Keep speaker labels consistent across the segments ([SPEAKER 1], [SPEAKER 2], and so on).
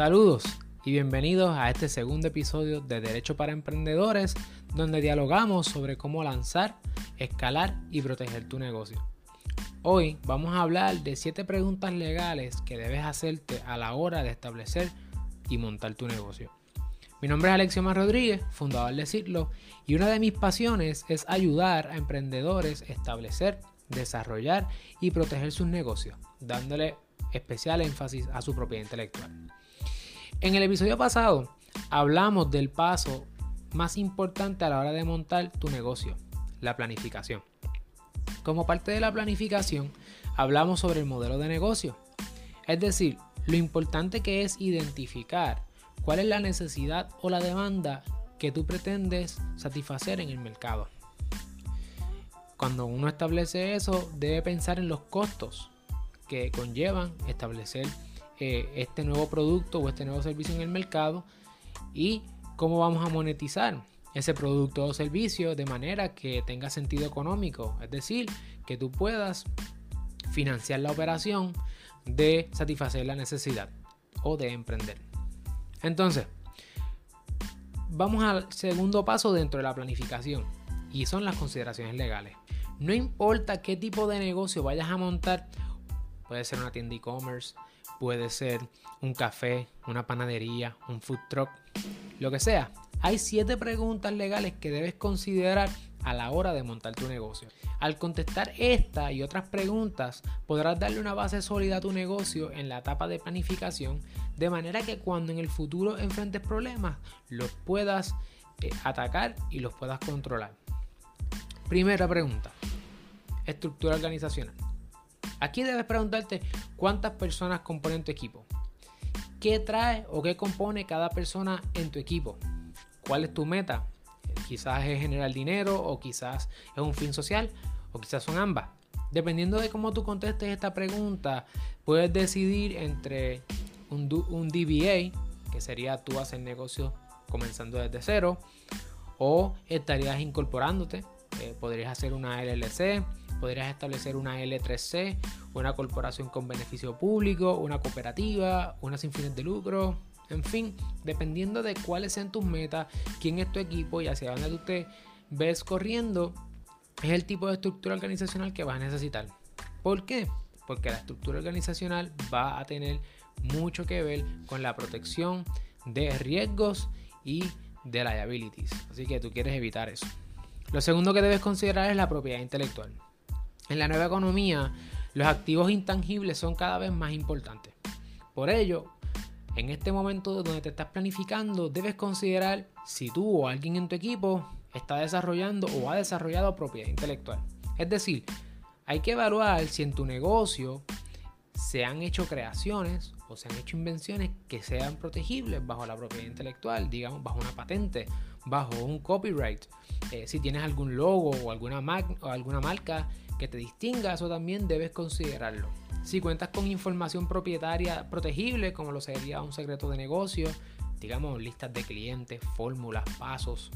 [SPEAKER 1] Saludos y bienvenidos a este segundo episodio de Derecho para Emprendedores, donde dialogamos sobre cómo lanzar, escalar y proteger tu negocio. Hoy vamos a hablar de 7 preguntas legales que debes hacerte a la hora de establecer y montar tu negocio. Mi nombre es Alexio Mar Rodríguez, fundador de Ciclo, y una de mis pasiones es ayudar a emprendedores a establecer, desarrollar y proteger sus negocios, dándole especial énfasis a su propiedad intelectual. En el episodio pasado hablamos del paso más importante a la hora de montar tu negocio, la planificación. Como parte de la planificación, hablamos sobre el modelo de negocio, es decir, lo importante que es identificar cuál es la necesidad o la demanda que tú pretendes satisfacer en el mercado. Cuando uno establece eso, debe pensar en los costos que conllevan establecer eh, este nuevo producto o este nuevo servicio en el mercado y cómo vamos a monetizar ese producto o servicio de manera que tenga sentido económico, es decir, que tú puedas financiar la operación de satisfacer la necesidad o de emprender. Entonces, vamos al segundo paso dentro de la planificación y son las consideraciones legales. No importa qué tipo de negocio vayas a montar, puede ser una tienda e-commerce, puede ser un café, una panadería, un food truck, lo que sea. Hay siete preguntas legales que debes considerar a la hora de montar tu negocio. Al contestar esta y otras preguntas, podrás darle una base sólida a tu negocio en la etapa de planificación, de manera que cuando en el futuro enfrentes problemas, los puedas eh, atacar y los puedas controlar. Primera pregunta. Estructura organizacional. Aquí debes preguntarte cuántas personas componen tu equipo. ¿Qué trae o qué compone cada persona en tu equipo? ¿Cuál es tu meta? Quizás es generar dinero o quizás es un fin social o quizás son ambas. Dependiendo de cómo tú contestes esta pregunta, puedes decidir entre un, DBA, que sería tú hacer negocio comenzando desde cero, o estarías incorporándote. Eh, podrías hacer una LLC, podrías establecer una L3C, una corporación con beneficio público, una cooperativa, una sin fines de lucro, en fin, dependiendo de cuáles sean tus metas, quién es tu equipo y hacia dónde tú te ves corriendo, es el tipo de estructura organizacional que vas a necesitar. ¿Por qué? Porque la estructura organizacional va a tener mucho que ver con la protección de riesgos y de liabilities. Así que tú quieres evitar eso. Lo segundo que debes considerar es la propiedad intelectual. En la nueva economía, los activos intangibles son cada vez más importantes. Por ello, en este momento donde te estás planificando, debes considerar si tú o alguien en tu equipo está desarrollando o ha desarrollado propiedad intelectual. Es decir, hay que evaluar si en tu negocio se han hecho creaciones o se han hecho invenciones que sean protegibles bajo la propiedad intelectual, digamos, bajo una patente, bajo un copyright. Eh, si tienes algún logo o alguna, o alguna marca que te distinga, eso también debes considerarlo. Si cuentas con información propietaria protegible, como lo sería un secreto de negocio, digamos listas de clientes, fórmulas, pasos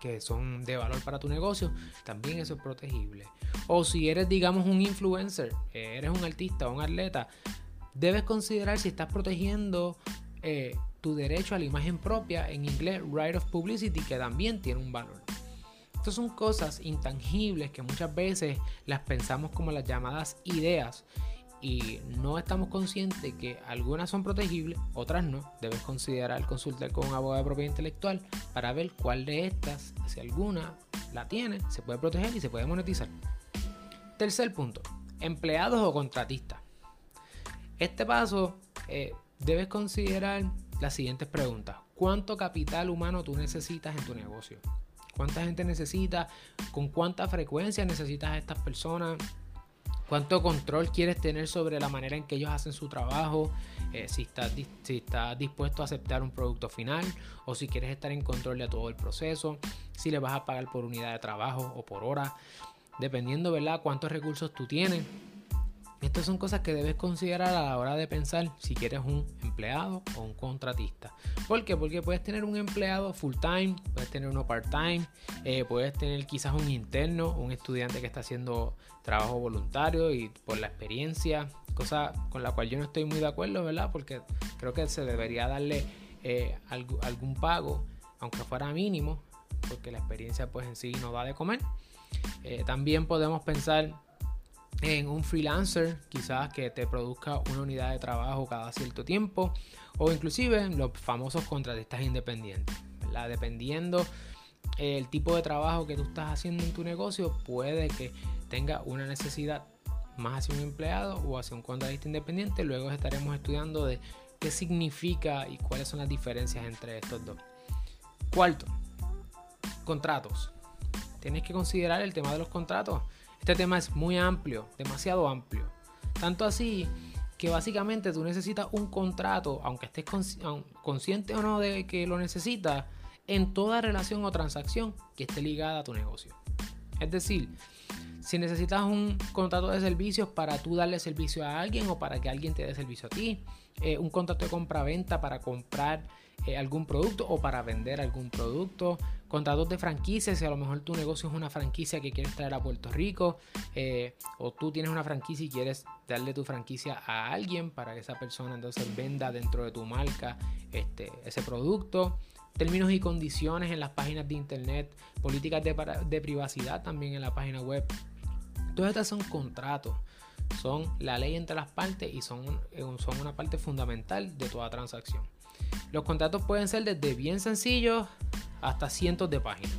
[SPEAKER 1] que son de valor para tu negocio, también eso es protegible. O si eres, digamos, un influencer, eres un artista o un atleta, debes considerar si estás protegiendo eh, tu derecho a la imagen propia, en inglés, right of publicity, que también tiene un valor. Estas son cosas intangibles que muchas veces las pensamos como las llamadas ideas y no estamos conscientes que algunas son protegibles, otras no. Debes considerar consultar con un abogado de propiedad intelectual para ver cuál de estas, si alguna la tiene, se puede proteger y se puede monetizar. Tercer punto, empleados o contratistas. Este paso eh, debes considerar las siguientes preguntas. ¿Cuánto capital humano tú necesitas en tu negocio? Cuánta gente necesita, con cuánta frecuencia necesitas a estas personas, cuánto control quieres tener sobre la manera en que ellos hacen su trabajo, eh, si, estás, si dispuesto a aceptar un producto final o si quieres estar en control de todo el proceso, si le vas a pagar por unidad de trabajo o por hora, dependiendo, ¿verdad?, cuántos recursos tú tienes. Estas son cosas que debes considerar a la hora de pensar si quieres un empleado o un contratista. ¿Por qué? Porque puedes tener un empleado full time, puedes tener uno part time, eh, puedes tener quizás un interno, un estudiante que está haciendo trabajo voluntario y por la experiencia, cosa con la cual yo no estoy muy de acuerdo, ¿verdad? Porque creo que se debería darle eh, algún pago, aunque fuera mínimo, porque la experiencia pues en sí no da de comer. Eh, también podemos pensar en un freelancer, quizás que te produzca una unidad de trabajo cada cierto tiempo, o inclusive los famosos contratistas independientes. Dependiendo el tipo de trabajo que tú estás haciendo en tu negocio, puede que tenga una necesidad más hacia un empleado o hacia un contratista independiente. Luego estaremos estudiando de qué significa y cuáles son las diferencias entre estos dos. Cuarto, contratos. Tienes que considerar el tema de los contratos. Este tema es muy amplio, demasiado amplio. Tanto así que básicamente tú necesitas un contrato, aunque estés consciente o no de que lo necesitas, en toda relación o transacción que esté ligada a tu negocio. Es decir, si necesitas un contrato de servicios para tú darle servicio a alguien o para que alguien te dé servicio a ti, eh, un contrato de compra-venta para comprar eh, algún producto o para vender algún producto, contratos de franquicias, si a lo mejor tu negocio es una franquicia que quieres traer a Puerto Rico, eh, o tú tienes una franquicia y quieres darle tu franquicia a alguien para que esa persona entonces venda dentro de tu marca este, ese producto. Términos y condiciones en las páginas de internet, políticas de, de privacidad también en la página web. Todas estas son contratos son la ley entre las partes y son, eh, son una parte fundamental de toda transacción. Los contratos pueden ser desde bien sencillos hasta cientos de páginas.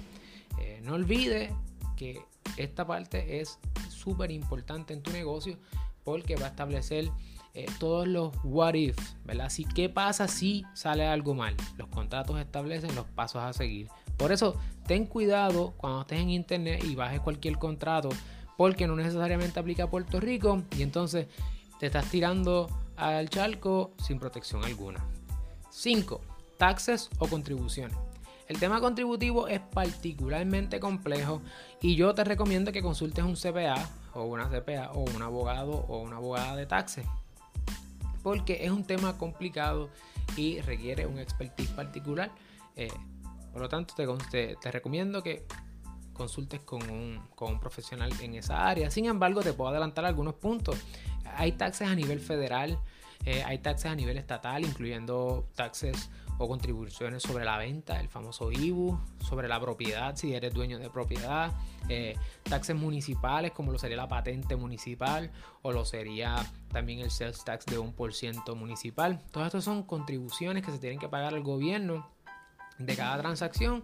[SPEAKER 1] Eh, no olvides que esta parte es súper importante en tu negocio porque va a establecer eh, todos los what if, ¿verdad? Si, ¿Qué pasa si sale algo mal? Los contratos establecen los pasos a seguir. Por eso, ten cuidado cuando estés en internet y bajes cualquier contrato porque no necesariamente aplica a Puerto Rico y entonces te estás tirando al charco sin protección alguna. 5. Taxes o contribuciones. El tema contributivo es particularmente complejo y yo te recomiendo que consultes un CPA o una CPA o un abogado o una abogada de taxes porque es un tema complicado y requiere un expertise particular. Eh, por lo tanto, te, te, recomiendo que consultes con un, con un, profesional en esa área. Sin embargo, te puedo adelantar algunos puntos. Hay taxes a nivel federal, eh, hay taxes a nivel estatal, incluyendo taxes o contribuciones sobre la venta, el famoso IBU, sobre la propiedad, si eres dueño de propiedad, eh, taxes municipales, como lo sería la patente municipal o lo sería también el sales tax de un por ciento municipal. Todas estas son contribuciones que se tienen que pagar al gobierno de cada transacción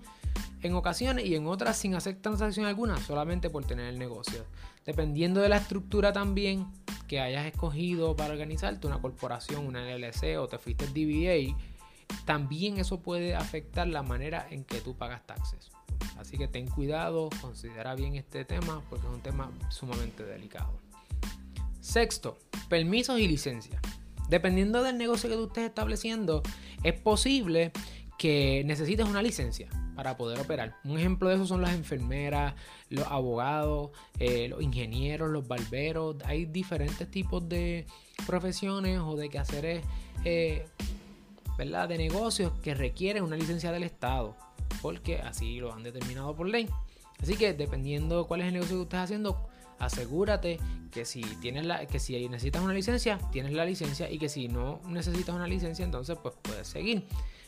[SPEAKER 1] en ocasiones y en otras sin hacer transacción alguna, solamente por tener el negocio. Dependiendo de la estructura también que hayas escogido para organizarte, una corporación, una LLC o te fuiste DBA, también eso puede afectar la manera en que tú pagas taxes. Así que ten cuidado, considera bien este tema porque es un tema sumamente delicado. Sexto, permisos y licencias. Dependiendo del negocio que tú estés estableciendo, es posible que necesites una licencia para poder operar. Un ejemplo de eso son las enfermeras, los abogados, eh, los ingenieros, los barberos. Hay diferentes tipos de profesiones o de quehaceres eh, ¿verdad? de negocios que requieren una licencia del Estado, porque así lo han determinado por ley. Así que dependiendo cuál es el negocio que estés haciendo, asegúrate que si tienes la, que si necesitas una licencia, tienes la licencia y que si no necesitas una licencia, entonces pues puedes seguir.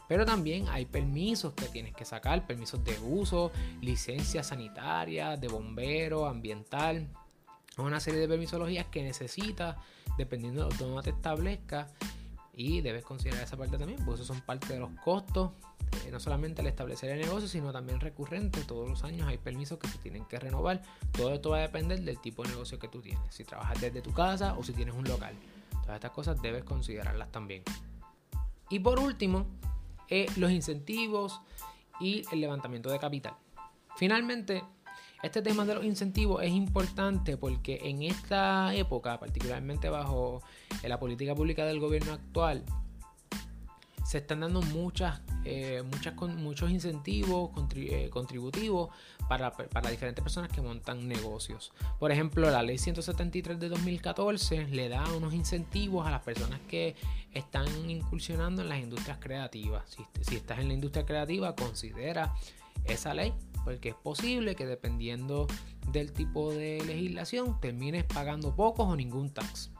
[SPEAKER 1] Pero también hay permisos que tienes que sacar, permisos de uso, licencias sanitarias, de bombero, ambiental, una serie de permisologías que necesitas dependiendo de dónde te establezcas y debes considerar esa parte también, porque eso son parte de los costos, eh, no solamente al establecer el negocio, sino también recurrente. Todos los años hay permisos que se tienen que renovar. Todo esto va a depender del tipo de negocio que tú tienes, si trabajas desde tu casa o si tienes un local. Todas estas cosas debes considerarlas también. Y por último, eh, los incentivos y el levantamiento de capital. Finalmente, este tema de los incentivos es importante porque en esta época, particularmente bajo la política pública del gobierno actual, se están dando muchas, eh, muchas muchos incentivos eh, contributivos para, para, diferentes personas que montan negocios. Por ejemplo, la ley 173 de 2014 le da unos incentivos a las personas que están incursionando en las industrias creativas. Si, si estás en la industria creativa, considera esa ley, porque es posible que dependiendo del tipo de legislación termines pagando pocos o ningún tax.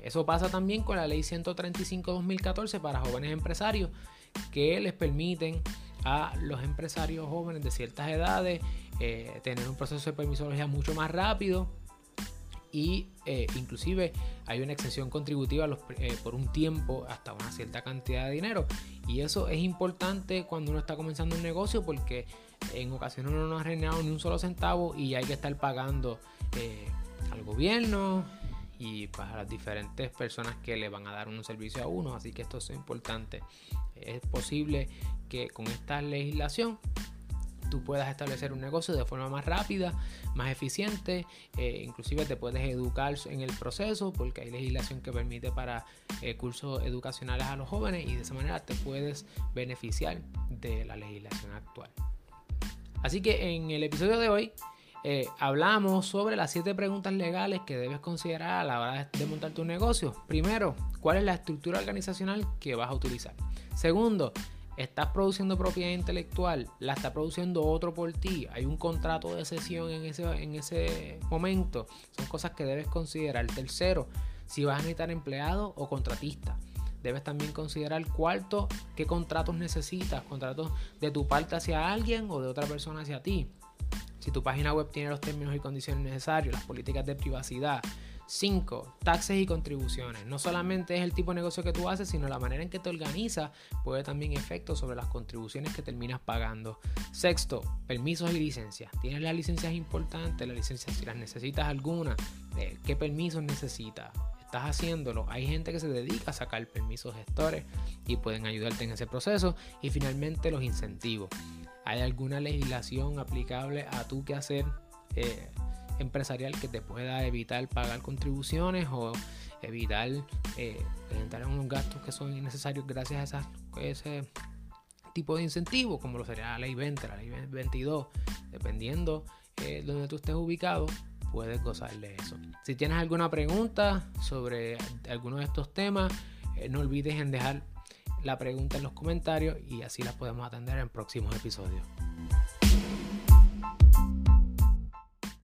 [SPEAKER 1] Eso pasa también con la ley 135-2014 para jóvenes empresarios que les permiten a los empresarios jóvenes de ciertas edades eh, tener un proceso de permisología mucho más rápido y eh, inclusive hay una exención contributiva eh, por un tiempo hasta una cierta cantidad de dinero. Y eso es importante cuando uno está comenzando un negocio porque en ocasiones uno no ha renegado ni un solo centavo y hay que estar pagando al gobierno y para las diferentes personas que le van a dar un servicio a uno. Así que esto es importante. Es posible que con esta legislación tú puedas establecer un negocio de forma más rápida, más eficiente, eh, inclusive te puedes educar en el proceso porque hay legislación que permite para eh, cursos educacionales a los jóvenes y de esa manera te puedes beneficiar de la legislación actual. Así que en el episodio de hoy eh, hablamos sobre las siete preguntas legales que debes considerar a la hora de montar tu negocio. Primero, ¿cuál es la estructura organizacional que vas a utilizar? Segundo, ¿estás produciendo propiedad intelectual? ¿La está produciendo otro por ti? ¿Hay un contrato de sesión en ese, en ese momento? Son cosas que debes considerar. Tercero, si vas a necesitar empleado o contratista. Debes también considerar cuarto, qué contratos necesitas, contratos de tu parte hacia alguien o de otra persona hacia ti. Si tu página web tiene los términos y condiciones necesarios, las políticas de privacidad. 5. Taxes y contribuciones. No solamente es el tipo de negocio que tú haces, sino la manera en que te organizas puede también efecto sobre las contribuciones que terminas pagando. Sexto, permisos y licencias. Tienes las licencias importantes, las licencias si las necesitas alguna, eh, qué permisos necesitas. Estás haciéndolo. Hay gente que se dedica a sacar permisos gestores y pueden ayudarte en ese proceso. Y finalmente los incentivos. ¿Hay alguna legislación aplicable a tu quehacer eh, empresarial que te pueda evitar pagar contribuciones o evitar eh, presentar unos gastos que son innecesarios gracias a ese tipo de incentivo, como lo sería la ley 20, la ley 22, dependiendo de eh, donde tú estés ubicado, puedes gozar de eso. Si tienes alguna pregunta sobre alguno de estos temas, no olvides en dejar la pregunta en los comentarios y así la podemos atender en próximos episodios.